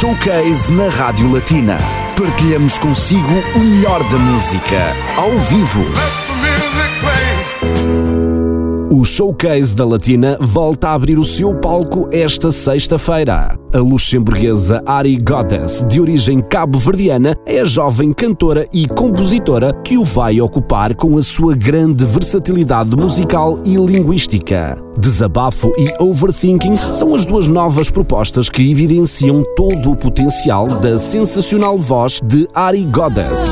Showcase na Rádio Latina. Partilhamos consigo o melhor da música, ao vivo. O Showcase da Latina volta a abrir o seu palco esta sexta-feira. A luxemburguesa Ari Goddess, de origem cabo-verdiana, é a jovem cantora e compositora que o vai ocupar com a sua grande versatilidade musical e linguística. Desabafo e Overthinking são as duas novas propostas que evidenciam todo o potencial da sensacional voz de Ari Goddess.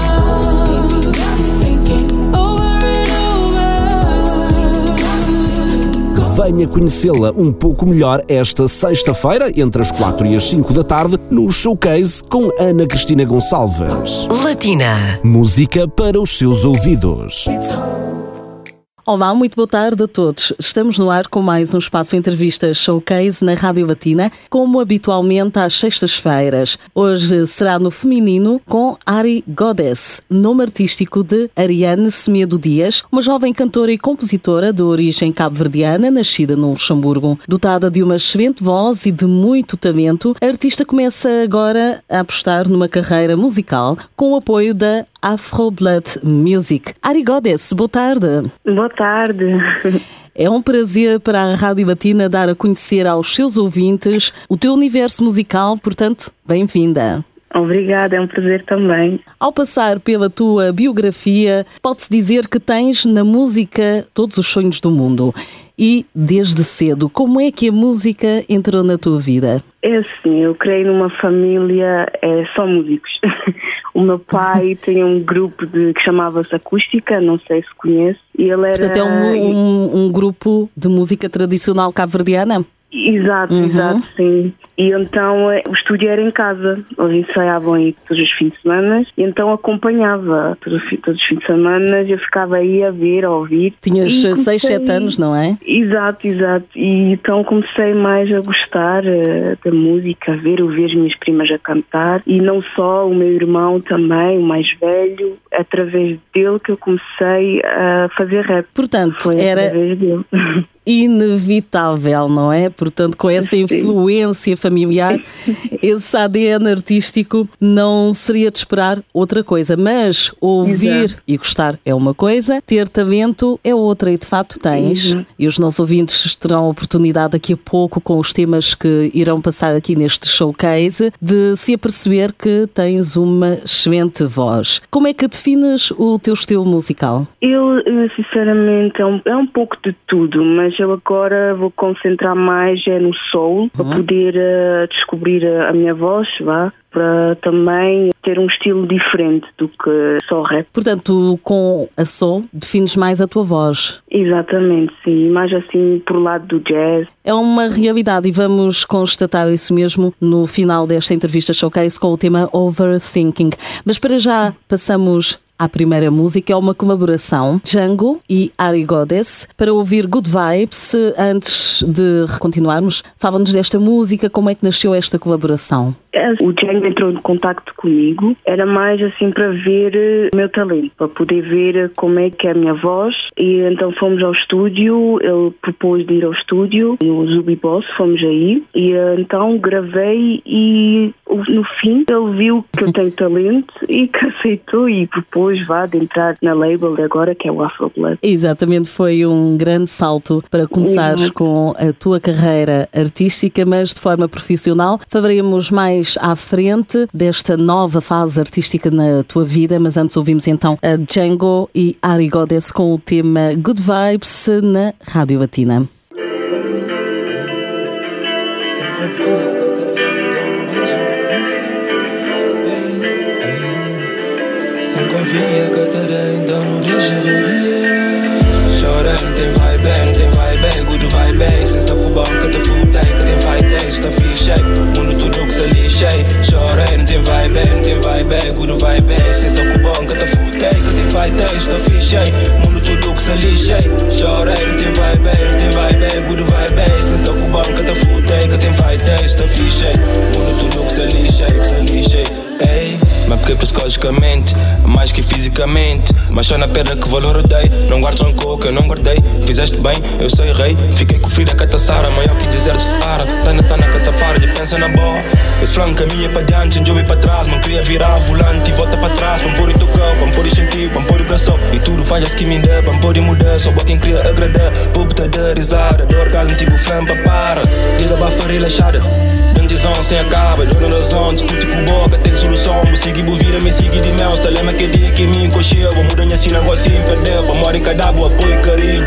Venha conhecê-la um pouco melhor esta sexta-feira, entre as 4 e as 5 da tarde, no Showcase com Ana Cristina Gonçalves. Latina. Música para os seus ouvidos. Olá, muito boa tarde a todos. Estamos no ar com mais um espaço entrevista showcase na Rádio Latina, como habitualmente às sextas-feiras. Hoje será no feminino com Ari Goddess, nome artístico de Ariane Semedo Dias, uma jovem cantora e compositora de origem cabo-verdiana, nascida no Luxemburgo. Dotada de uma excelente voz e de muito talento, a artista começa agora a apostar numa carreira musical com o apoio da Afro Blood Music. Ari Goddess, boa tarde. Boa tarde. É um prazer para a Rádio Latina dar a conhecer aos seus ouvintes o teu universo musical, portanto, bem-vinda. Obrigada, é um prazer também. Ao passar pela tua biografia, pode-se dizer que tens na música todos os sonhos do mundo. E desde cedo, como é que a música entrou na tua vida? É assim, eu criei numa família é, só músicos. o meu pai tem um grupo de, que chamava-se Acústica, não sei se conhece. E ele era. Portanto, é um, um, um grupo de música tradicional cabo-verdiana? Exato, uhum. exato, sim. E então eh, o estúdio era em casa, eles ensaiavam aí todos os fins de semana, e então acompanhava todos, todos os fins de semana, eu ficava aí a ver, a ouvir. Tinhas 6, 7 anos, não é? Exato, exato. E então comecei mais a gostar uh, da música, a ver, ouvir as minhas primas a cantar, e não só, o meu irmão também, o mais velho, através dele que eu comecei a fazer rap. Portanto, Foi era. Inevitável, não é? Portanto, com essa influência familiar, esse ADN artístico não seria de esperar outra coisa. Mas ouvir Exato. e gostar é uma coisa, ter talento é outra, e de facto tens. Uhum. E os nossos ouvintes terão a oportunidade daqui a pouco, com os temas que irão passar aqui neste showcase, de se aperceber que tens uma excelente voz. Como é que defines o teu estilo musical? Eu, eh, sinceramente, é um, é um pouco de tudo, mas eu agora vou concentrar mais é no soul, para poder descobrir a, a minha voz, vá, para também ter um estilo diferente do que só rap. Portanto, com a soul, defines mais a tua voz. Exatamente, sim, mais assim por lado do jazz. É uma realidade e vamos constatar isso mesmo no final desta entrevista showcase com o tema Overthinking. Mas para já passamos à primeira música, é uma colaboração Django e Ari Goddess para ouvir Good Vibes. Antes de continuarmos, fala-nos desta música, como é que nasceu esta colaboração? O Django entrou em contato comigo, era mais assim para ver eh, o meu talento, para poder ver como é que é a minha voz. E então fomos ao estúdio, ele propôs de ir ao estúdio, no Zubi Boss, fomos aí. E eh, então gravei e no fim ele viu que eu tenho talento e que aceitou e propôs vá de entrar na label agora que é o Afro Blood. Exatamente, foi um grande salto para começares Exato. com a tua carreira artística, mas de forma profissional. Falaremos mais à frente desta nova fase artística na tua vida, mas antes ouvimos então a Django e Ari Goddess com o tema Good Vibes na Rádio Latina. Sem confia psicologicamente, mais que fisicamente. Mas só na pedra que valor eu dei. Não guardo rancor que eu não guardei. Fizeste bem, eu sou rei. Fiquei com o filho da cataçara, maior que deserto de Saara. Tana, tana, catapara, de pensa na boa. Esse flanco caminha para diante, enjoy para trás. Não queria virar volante e volta para trás. Para pôr e tocar, para pôr e sentir, para pôr e braço. E tudo falhas que me dá, para pôr e mudar. Só quem queria agradar. Puta de risada, do orgasmo tipo flampa para. Desabafa relaxada. Dentizão sem acaba, dona razão, discute com boca, tem solução. Me siga e vira, me siga de mel. Está lema que dia que me encoxeu. Vou mudar assim, sem perder. Para morar em cadáver, apoio e carinho.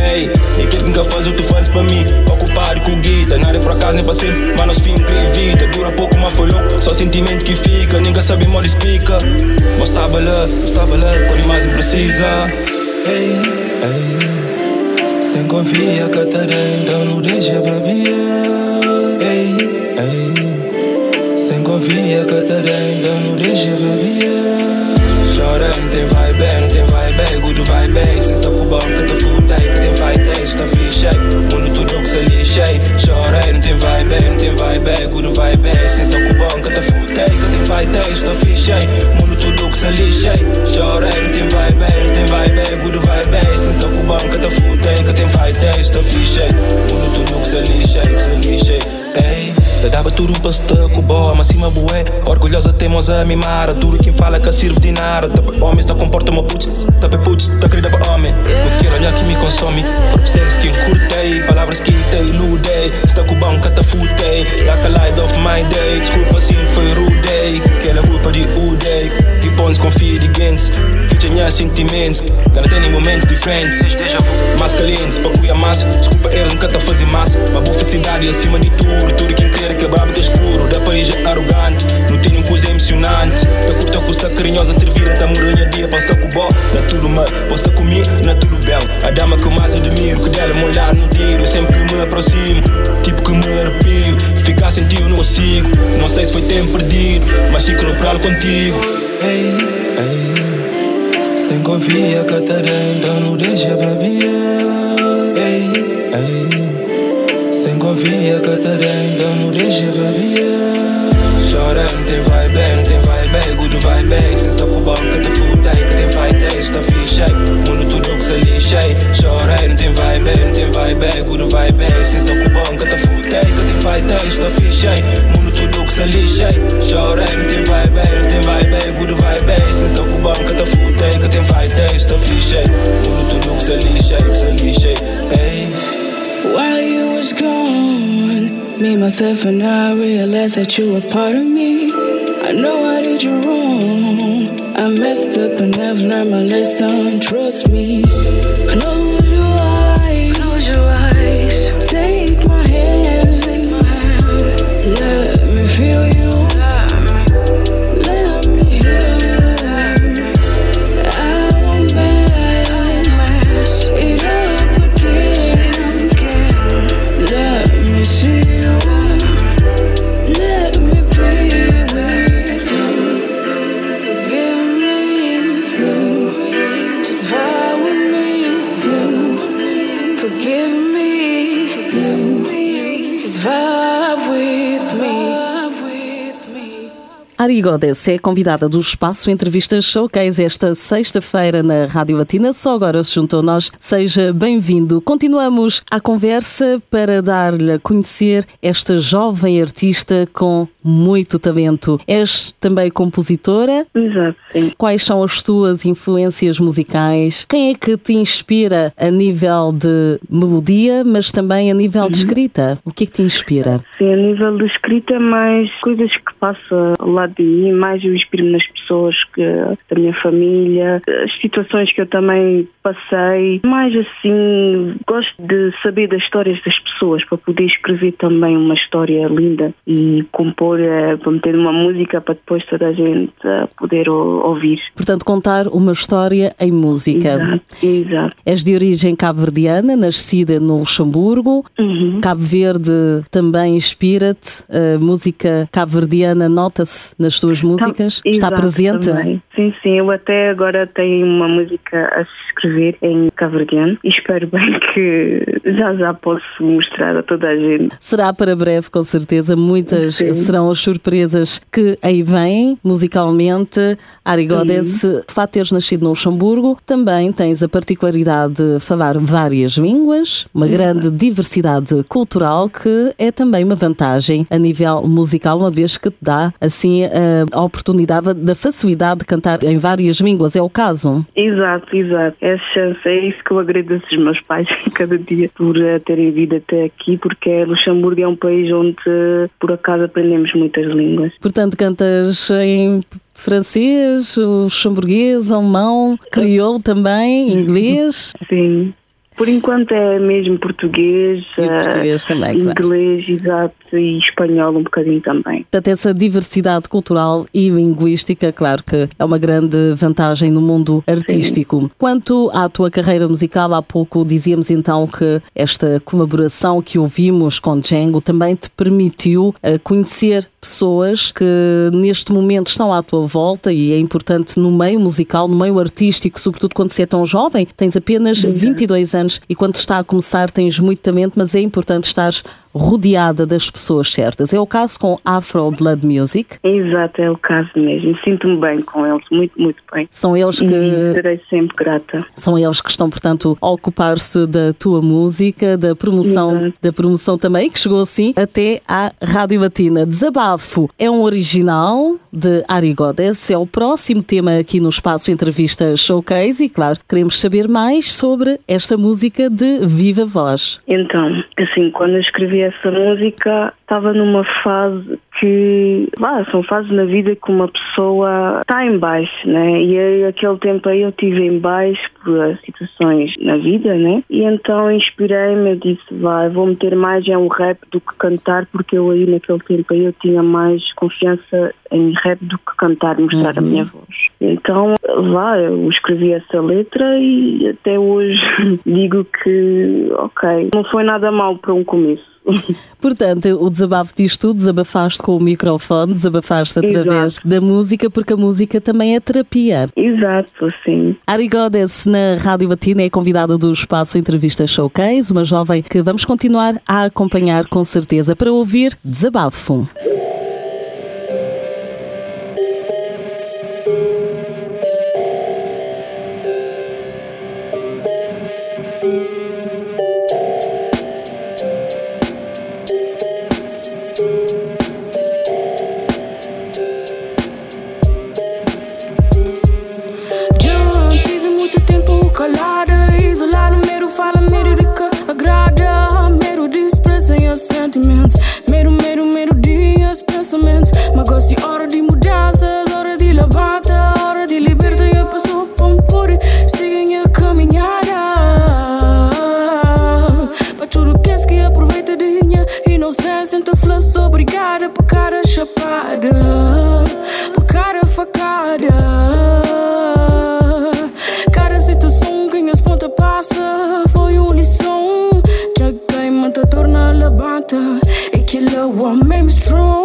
Ei, e aquilo que nunca faz, o tu fazes para mim. Ocupado com guita, nada por acaso nem para sempre. Mas nosso fim vida, dura pouco, mas louco. Só sentimento que fica, ninguém sabe mal explica. Mas estava lá, estava lá, quando mais me precisa. Ei, ei, sem confia, Catarina, então não deixa pra Ei, confia, Catarina, então não deixa pra Chorando, tem vai bem, tem vai bem, good vai bem. Se está com o banco, que te futei, que tem vai ter, está fixe. Mundo tudo que se lixei. Chorando, tem vai bem, tem vai bem, good vai bem. Se está com o banco, que te futei, que tem vai ter, está fixe. Mundo tudo que se lixei. Chorando, tem vai bem, tem vai bem, good vai bem. Se está com o banco, que te futei, que tem vai ter, está fixe. Mundo tudo que se lixei, que se lixei. Ei, dava tudo se com boa, mas cima bué. Orgulhosa, teimosa, mimara. Duro quem fala que sirve de nada. Tapa homem, está comporta-me putz. Tapa putz, tá querida para homem. Não quero olhar que me consome. Corpo sexo que encurtei. Palavras que te iludei. Está com bom, cata futei. Like a light of my day. Desculpa, sim, foi rude. Que é culpa de Udei. Que pões confia de gens. Ficha minha sentimentos. Gana tem momentos diferentes. Mais calientes, para cuidar massa. Desculpa, eles nunca tá fazendo massa. Uma boa cidade acima de tudo. Tudo quem quer que brabo tá escuro. Da país é arrogante. Não tem nenhuma coisa emocionante. Tá curta, custa carinhosa. Ter vira, tá moranha dia. Passa com bó. Não é tudo mal. Posso tá comigo, não é tudo bem. A dama que eu mais admiro. Que dela me olhar no tiro. Sempre que me aproximo. Tipo que me arrepio. Ficar sem ti eu não consigo. Não sei se foi tempo perdido. Mas fico no pralo contigo. Ei, ei. Sem confia, Catarina, então não deixa pra Ei, ei. Sem confia, Catarina, então não deixa pra Chorando, tem vai bem, tem vai bem, good vai bem. Se está com o banco, te futei, que tem vai ter, está fixe. Mundo tudo que se lixei. Chorando, tem vai bem, tem eh? vai bem, good vai bem. Se está com o banco, te futei, que tem vai ter, está fixe. Myself, and I realized that you were part of me. I know I did you wrong. I messed up and I've learned my lesson. Trust Ari Godes é convidada do Espaço Entrevistas Showcase esta sexta-feira na Rádio Latina. Só agora se juntou a nós. Seja bem-vindo. Continuamos a conversa para dar-lhe a conhecer esta jovem artista com muito talento. És também compositora. Exato, sim. Quais são as tuas influências musicais? Quem é que te inspira a nível de melodia, mas também a nível de escrita? O que é que te inspira? Sim, a nível de escrita, mais coisas que passam ao lado de mim, mais eu inspiro nas pessoas que, da minha família, as situações que eu também passei. Mais assim, gosto de saber das histórias das pessoas para poder escrever também uma história linda e compor, eh, para meter uma música para depois toda a gente eh, poder ouvir. Portanto, contar uma história em música. Exato, exato. És de origem cabo-verdiana, nascida no Luxemburgo. Uhum. Cabo Verde também inspira-te. A música cabo-verdiana nota-se nas tuas músicas? Está Exato, presente? também. Sim, sim, eu até agora tenho uma música a escrever em caverdiano e espero bem que já já posso mostrar a toda a gente. Será para breve, com certeza. Muitas Sim. serão as surpresas que aí vêm, musicalmente. Ari Godes, Uhum. de facto teres nascido no Luxemburgo, também tens a particularidade de falar várias línguas, uma grande diversidade cultural que é também uma vantagem a nível musical, uma vez que te dá assim a oportunidade da facilidade de cantar em várias línguas. É o caso? Exato, exato. É a chance, é isso que eu agradeço aos meus pais cada dia por eh, terem vindo até aqui, porque Luxemburgo é um país onde por acaso aprendemos muitas línguas. Portanto, cantas em francês, luxemburguês, alemão, crioulo também, inglês Sim. Por enquanto é mesmo português, e eh, português também, claro. inglês, exato, e espanhol um bocadinho também. Portanto, essa diversidade cultural e linguística, claro que é uma grande vantagem no mundo artístico. Quanto à tua carreira musical, há pouco dizíamos então que esta colaboração que ouvimos com Django também te permitiu eh, conhecer pessoas que neste momento estão à tua volta e é importante no meio musical, no meio artístico, sobretudo quando se é tão jovem, tens apenas 22 anos e quando está a começar tens muito talento, mas é importante estar rodeada das pessoas certas. É o caso com Afro Blood Music. Exato, é o caso mesmo. Sinto-me bem com eles, muito, muito bem. São eles E que serei sempre grata. são eles que estão, portanto, a ocupar-se da tua música, da promoção, Exato. da promoção também, que chegou assim até à Rádio Latina. Desabafo é um original de Ari Godes, é o próximo tema aqui no espaço Entrevista Showcase e, claro, queremos saber mais sobre esta música de viva voz. Então, assim, quando eu escrevi essa música, estava numa fase que, lá, são fases na vida que uma pessoa está em baixo, né? E aí, aquele tempo aí eu estive em baixo por situações na vida, né? E então inspirei-me, eu disse, vai, vou meter mais em um rap do que cantar, porque eu aí naquele tempo aí eu tinha mais confiança em rap do que cantar e mostrar a minha voz. Então, lá, eu escrevi essa letra e até hoje digo que, ok, não foi nada mal para um começo. Portanto, o desabafo diz tudo, desabafaste com o microfone, desabafaste através Exato. da música, porque a música também é terapia. Exato, sim. Ari Godes, na Rádio Batina, é convidada do espaço Entrevista Showcase, uma jovem que vamos continuar a acompanhar com certeza para ouvir Desabafo. Os levanta. E que lua mesmo strong.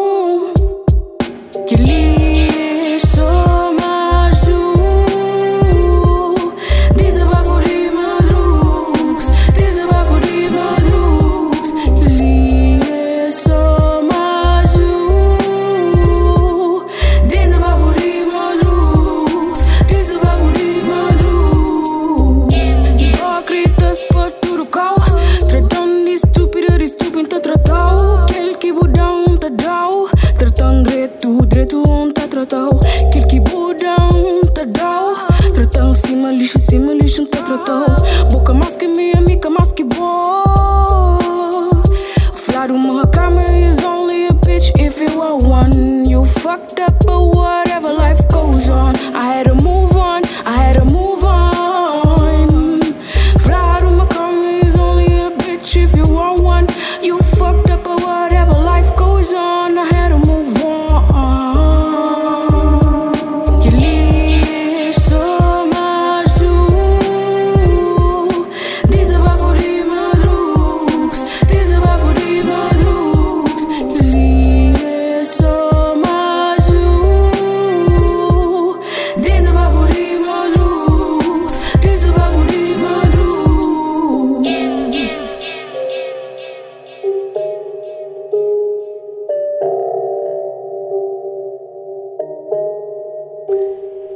Fucked up,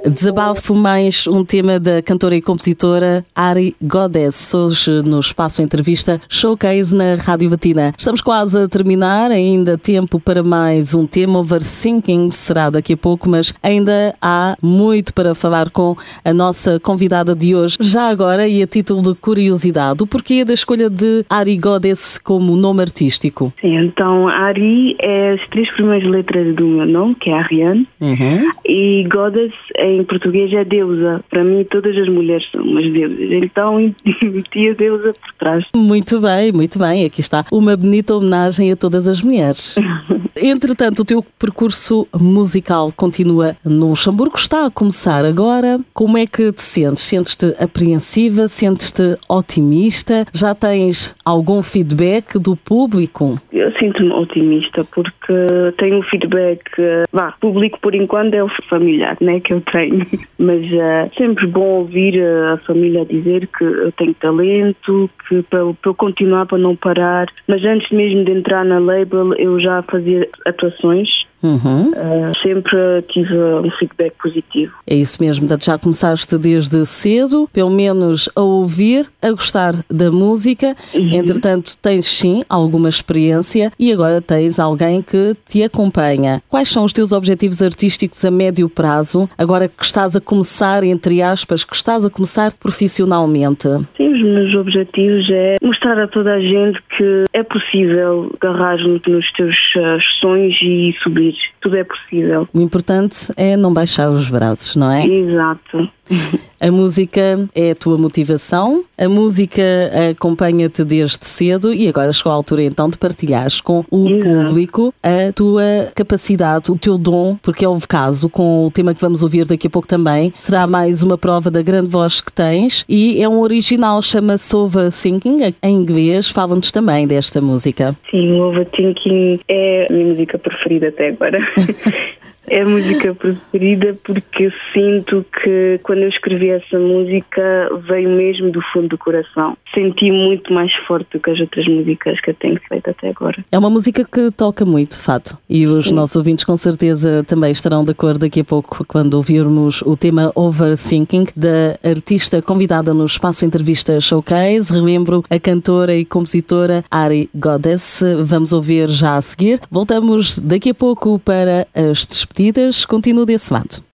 Desabafo mais um tema da cantora e compositora Ari Goddess, hoje no Espaço Entrevista Showcase na Rádio Batina. Estamos quase a terminar, ainda tempo para mais um tema, Overthinking será daqui a pouco, mas ainda há muito para falar com a nossa convidada de hoje. Já agora, e a título de curiosidade, o porquê da escolha de Ari Goddess como nome artístico? Sim, então Ari é as três primeiras letras do meu nome, que é Ariane, Uhum. e Goddess em português é deusa. Para mim, todas as mulheres são umas deusas. Então, meti a deusa por trás. Muito bem, muito bem. Aqui está uma bonita homenagem a todas as mulheres. Entretanto, o teu percurso musical continua no Luxemburgo, está a começar agora. Como é que te sentes? Sentes-te apreensiva? Sentes-te otimista? Já tens algum feedback do público? Eu sinto-me otimista porque tenho o feedback, eh, vá, público por enquanto é o familiar, né, que eu tenho. Mas é sempre bom ouvir eh, a família dizer que eu tenho talento, que para, para eu continuar, para não parar. Mas antes mesmo de entrar na label, eu já fazia atuações. Uhum. eh, sempre tive um feedback positivo. É isso mesmo, portanto, já começaste desde cedo, pelo menos a ouvir, a gostar da música. Entretanto, tens sim alguma experiência e agora tens alguém que te acompanha. Quais são os teus objetivos artísticos a médio prazo, agora que estás a começar, entre aspas, que estás a começar profissionalmente? Sim, os meus objetivos é mostrar a toda a gente que é possível agarrar nos teus eh, sonhos e subir. Tudo é possível. O importante é não baixar os braços, não é? Exato. A música é a tua motivação, a música acompanha-te desde cedo e agora chegou a altura então de partilhares com o público a tua capacidade, o teu dom, porque é o caso com o tema que vamos ouvir daqui a pouco também. Será mais uma prova da grande voz que tens e é um original, chama-se Overthinking, em inglês. Fala-nos também desta música. Sim, o Overthinking é a minha música preferida até agora. É a música preferida porque sinto que quando eu escrevi essa música veio mesmo do fundo do coração. Senti muito mais forte do que as outras músicas que eu tenho feito até agora. É uma música que toca muito, de fato. E os nossos ouvintes com certeza também estarão de acordo daqui a pouco quando ouvirmos o tema Overthinking da artista convidada no Espaço Entrevista Showcase. Relembro a cantora e compositora Ari Goddess. Vamos ouvir já a seguir. Voltamos daqui a pouco para as despedidas. Continuo desse lado.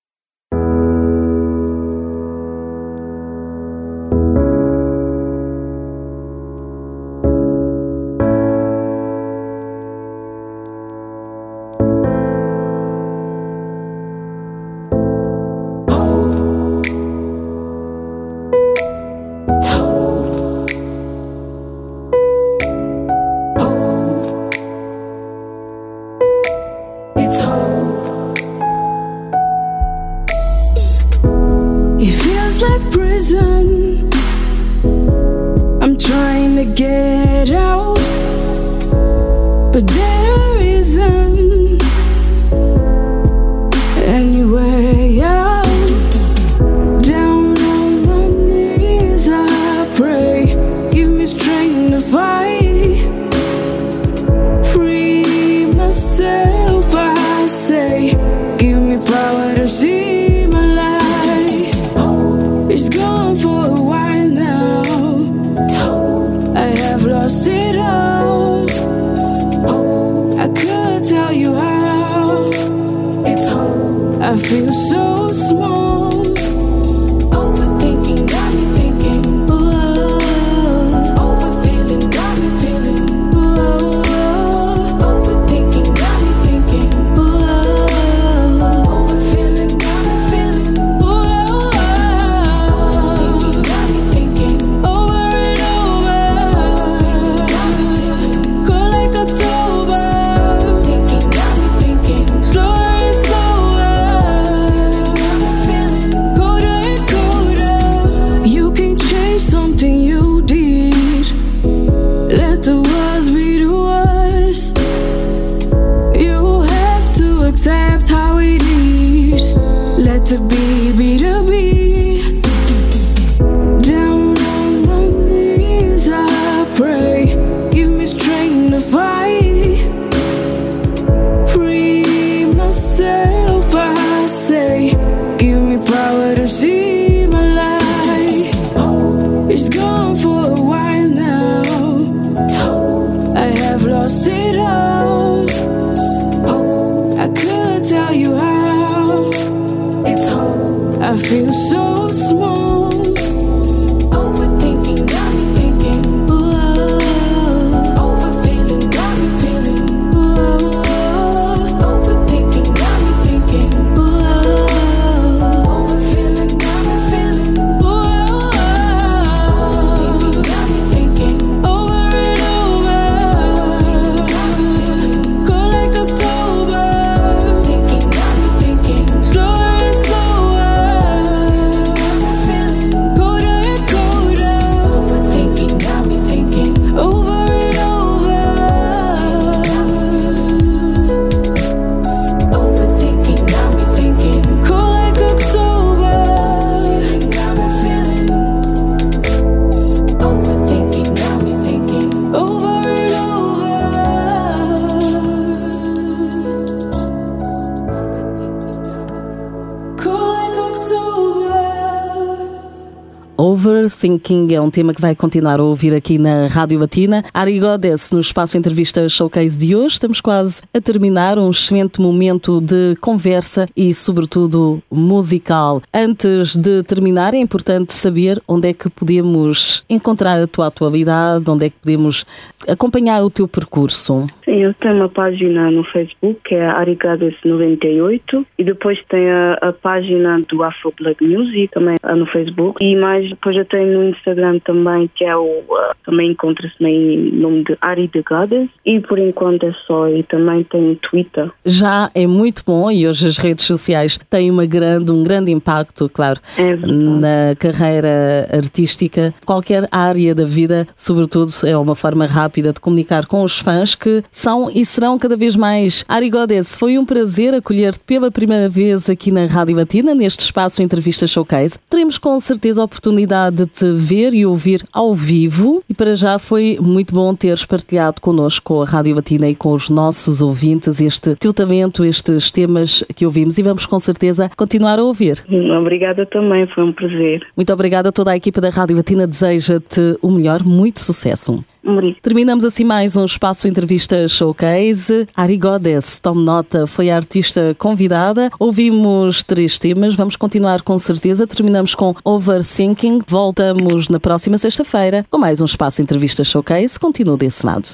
Overthinking é um tema que vai continuar a ouvir aqui na Rádio Latina. Ari Godes, no espaço entrevista showcase de hoje. Estamos quase a terminar um excelente momento de conversa e, sobretudo, musical. Antes de terminar, é importante saber onde é que podemos encontrar a tua atualidade, onde é que podemos acompanhar o teu percurso. Sim, eu tenho uma página no Facebook que é Arigadas98 e depois tem a, a página do Afro Black Music também lá no Facebook e mais depois eu tenho no Instagram também que é o uh, também encontra-se em nome de Ari de Goddess e por enquanto é só e também tenho Twitter. Já é muito bom e hoje as redes sociais têm uma grande, um grande impacto, claro, É na carreira artística. Qualquer área da vida, sobretudo, é uma forma rápida de comunicar com os fãs que são e serão cada vez mais. Ari Godes, foi um prazer acolher-te pela primeira vez aqui na Rádio Latina, neste espaço Entrevista Showcase. Teremos com certeza a oportunidade de te ver e ouvir ao vivo e para já foi muito bom teres partilhado connosco a Rádio Latina e com os nossos ouvintes este teu talento, estes temas que ouvimos e vamos com certeza continuar a ouvir. Obrigada também, foi um prazer. Muito obrigada a toda a equipa da Rádio Latina, deseja-te o melhor, muito sucesso. Obrigada. Terminamos assim mais um espaço entrevista showcase. Ari Godes, tome nota, foi a artista convidada. Ouvimos três temas, vamos continuar com certeza. Terminamos com Overthinking. Voltamos na próxima sexta-feira com mais um espaço entrevista showcase. Continua desse lado.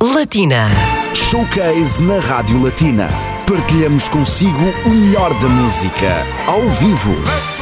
Latina. Showcase na Rádio Latina. Partilhamos consigo o melhor da música, ao vivo.